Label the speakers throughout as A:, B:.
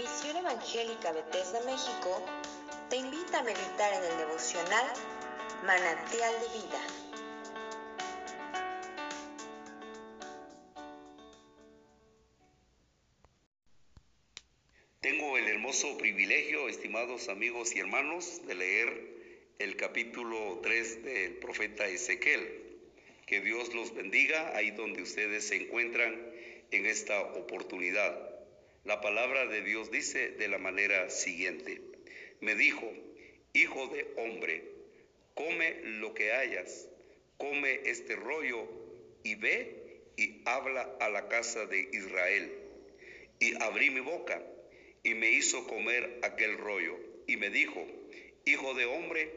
A: Misión Evangélica Bethesda México te invita a meditar en el devocional Manantial de Vida.
B: Tengo el hermoso privilegio, estimados amigos y hermanos, de leer el capítulo 3 del profeta Ezequiel. Que Dios los bendiga ahí donde ustedes se encuentran en esta oportunidad. La palabra de Dios dice de la manera siguiente. Me dijo, hijo de hombre, come lo que hayas, come este rollo y ve y habla a la casa de Israel. Y abrí mi boca y me hizo comer aquel rollo y me dijo, hijo de hombre,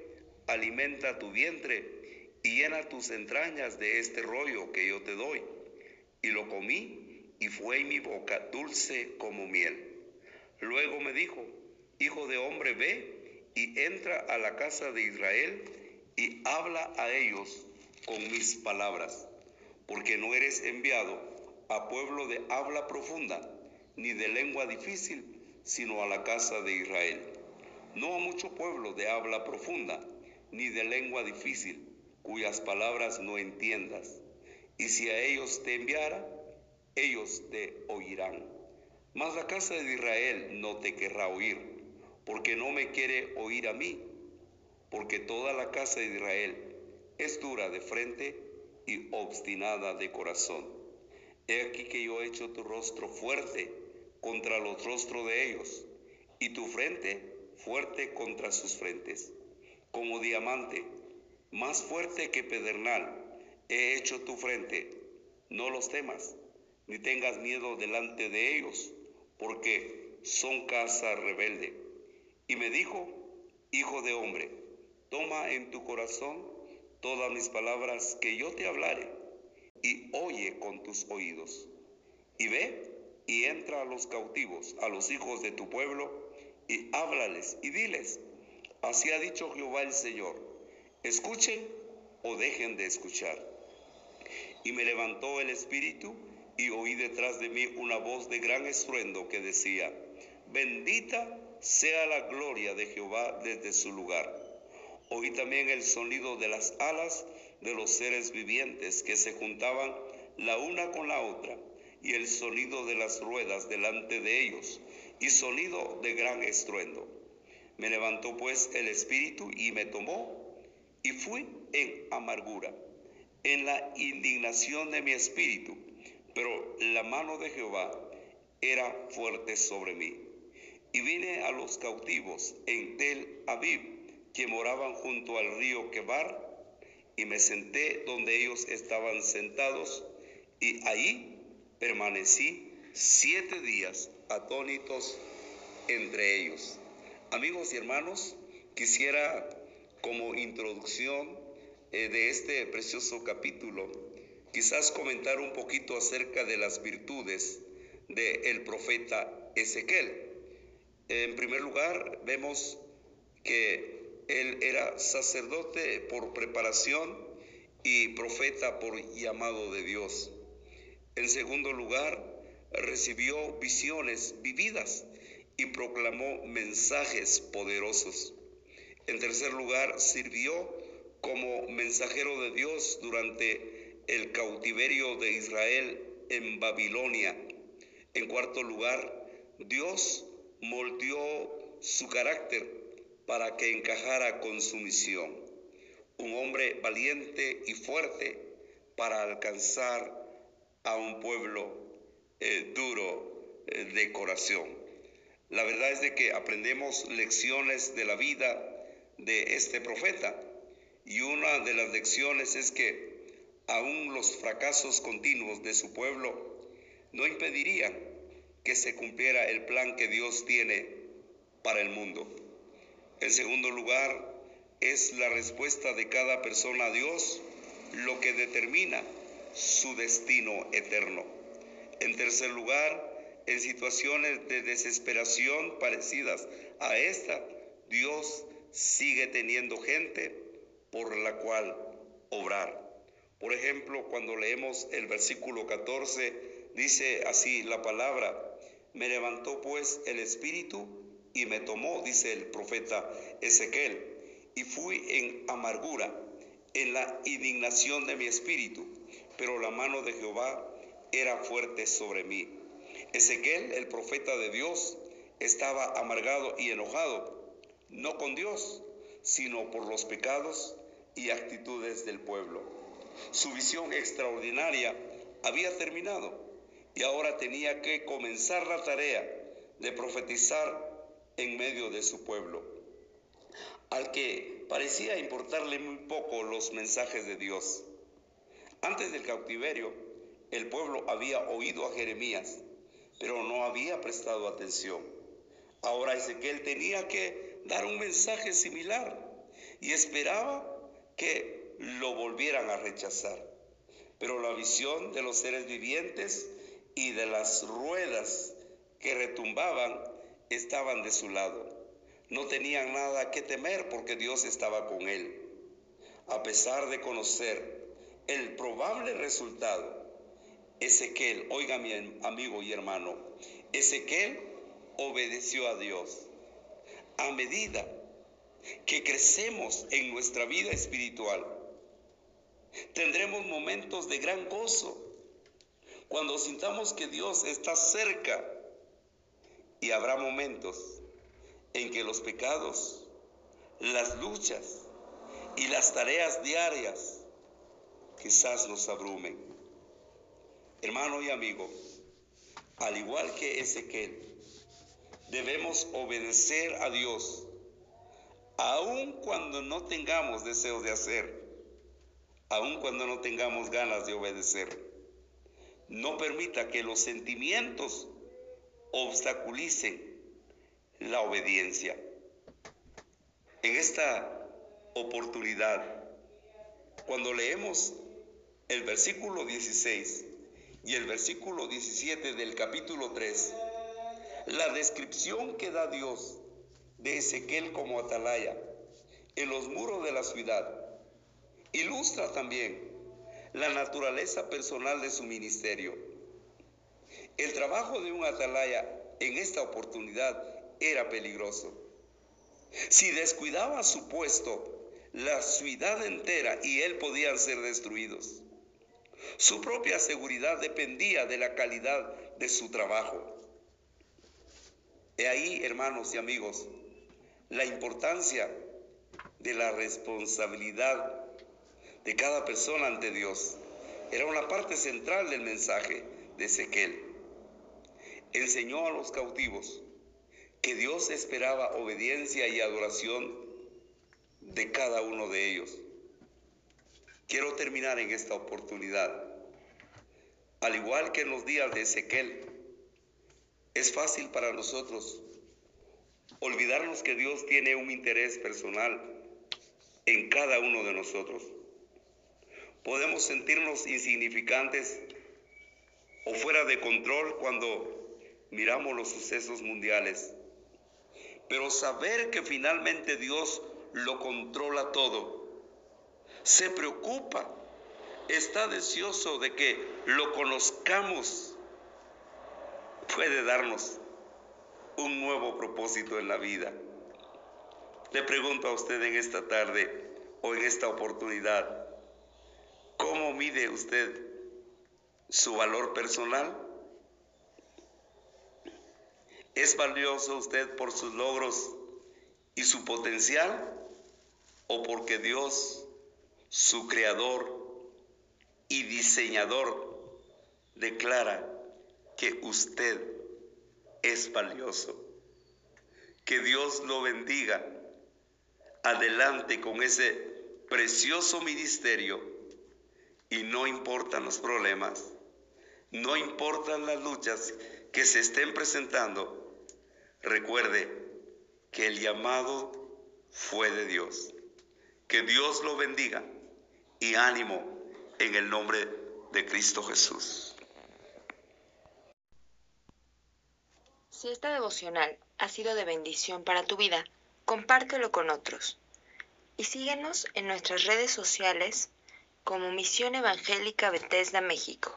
B: alimenta tu vientre y llena tus entrañas de este rollo que yo te doy. Y lo comí y fue en mi boca dulce como miel. Luego me dijo, Hijo de hombre, ve y entra a la casa de Israel y habla a ellos con mis palabras, porque no eres enviado a pueblo de habla profunda, ni de lengua difícil, sino a la casa de Israel. No a mucho pueblo de habla profunda, ni de lengua difícil cuyas palabras no entiendas. Y si a ellos te enviara, ellos te oirán. Mas la casa de Israel no te querrá oír, porque no me quiere oír a mí, porque toda la casa de Israel es dura de frente y obstinada de corazón. He aquí que yo he hecho tu rostro fuerte contra los rostros de ellos, y tu frente fuerte contra sus frentes, como diamante más fuerte que pedernal, he hecho tu frente. No los temas, ni tengas miedo delante de ellos, porque son casa rebelde. Y me dijo, Hijo de hombre, toma en tu corazón todas mis palabras que yo te hablaré, y oye con tus oídos. Y ve y entra a los cautivos, a los hijos de tu pueblo, y háblales y diles, así ha dicho Jehová el Señor escuchen o dejen de escuchar. Y me levantó el espíritu y oí detrás de mí una voz de gran estruendo que decía, bendita sea la gloria de Jehová desde su lugar. Oí también el sonido de las alas de los seres vivientes que se juntaban la una con la otra, y el sonido de las ruedas delante de ellos, y sonido de gran estruendo. Me levantó pues el espíritu y me tomó y fui en amargura, en la indignación de mi espíritu, pero la mano de Jehová era fuerte sobre mí. Y vine a los cautivos en Tel Aviv, que moraban junto al río Quebar, y me senté donde ellos estaban sentados, y ahí permanecí siete días atónitos entre ellos. Amigos y hermanos, quisiera como introducción eh, de este precioso capítulo, quizás comentar un poquito acerca de las virtudes del profeta Ezequiel. En primer lugar, vemos que él era sacerdote por preparación y profeta por llamado de Dios. En segundo lugar, recibió visiones vividas y proclamó mensajes poderosos. En tercer lugar, sirvió como mensajero de Dios durante el cautiverio de Israel en Babilonia. En cuarto lugar, Dios moldeó su carácter para que encajara con su misión. Un hombre valiente y fuerte para alcanzar a un pueblo eh, duro eh, de corazón. La verdad es de que aprendemos lecciones de la vida de este profeta. Y una de las lecciones es que aún los fracasos continuos de su pueblo no impedirían que se cumpliera el plan que Dios tiene para el mundo. En segundo lugar, es la respuesta de cada persona a Dios lo que determina su destino eterno. En tercer lugar, en situaciones de desesperación parecidas a esta, Dios sigue teniendo gente por la cual obrar. Por ejemplo, cuando leemos el versículo 14, dice así la palabra, Me levantó pues el espíritu y me tomó, dice el profeta Ezequiel, y fui en amargura, en la indignación de mi espíritu, pero la mano de Jehová era fuerte sobre mí. Ezequiel, el profeta de Dios, estaba amargado y enojado, no con Dios, sino por los pecados y actitudes del pueblo. Su visión extraordinaria había terminado y ahora tenía que comenzar la tarea de profetizar en medio de su pueblo, al que parecía importarle muy poco los mensajes de Dios. Antes del cautiverio, el pueblo había oído a Jeremías, pero no había prestado atención. Ahora Ezequiel tenía que dar un mensaje similar y esperaba que lo volvieran a rechazar. Pero la visión de los seres vivientes y de las ruedas que retumbaban estaban de su lado. No tenían nada que temer porque Dios estaba con él. A pesar de conocer el probable resultado, Ezequiel, oiga mi amigo y hermano, Ezequiel obedeció a Dios. A medida que crecemos en nuestra vida espiritual, tendremos momentos de gran gozo cuando sintamos que Dios está cerca y habrá momentos en que los pecados, las luchas y las tareas diarias quizás nos abrumen. Hermano y amigo, al igual que Ezequiel, debemos obedecer a Dios, aun cuando no tengamos deseos de hacer, aun cuando no tengamos ganas de obedecer. No permita que los sentimientos obstaculicen la obediencia. En esta oportunidad, cuando leemos el versículo 16 y el versículo 17 del capítulo 3, la descripción que da Dios de Ezequiel como atalaya en los muros de la ciudad ilustra también la naturaleza personal de su ministerio el trabajo de un atalaya en esta oportunidad era peligroso. Si descuidaba su puesto, la ciudad entera y él podían ser destruidos. Su propia seguridad dependía de la calidad de su trabajo. He ahí, hermanos y amigos, la importancia de la responsabilidad de cada persona ante Dios. Era una parte central del mensaje de Ezequiel enseñó a los cautivos que Dios esperaba obediencia y adoración de cada uno de ellos. Quiero terminar en esta oportunidad. Al igual que en los días de Ezequiel, es fácil para nosotros olvidarnos que Dios tiene un interés personal en cada uno de nosotros. Podemos sentirnos insignificantes o fuera de control cuando miramos los sucesos mundiales, pero saber que finalmente Dios lo controla todo, se preocupa, está deseoso de que lo conozcamos, puede darnos un nuevo propósito en la vida. Le pregunto a usted en esta tarde o en esta oportunidad, ¿cómo mide usted su valor personal? ¿Es valioso usted por sus logros y su potencial o porque Dios, su creador y diseñador, declara que usted es valioso? Que Dios lo bendiga. Adelante con ese precioso ministerio y no importan los problemas, no importan las luchas que se estén presentando Recuerde que el llamado fue de Dios. Que Dios lo bendiga y ánimo en el nombre de Cristo Jesús.
A: Si esta devocional ha sido de bendición para tu vida, compártelo con otros. Y síguenos en nuestras redes sociales como Misión Evangélica Bethesda México.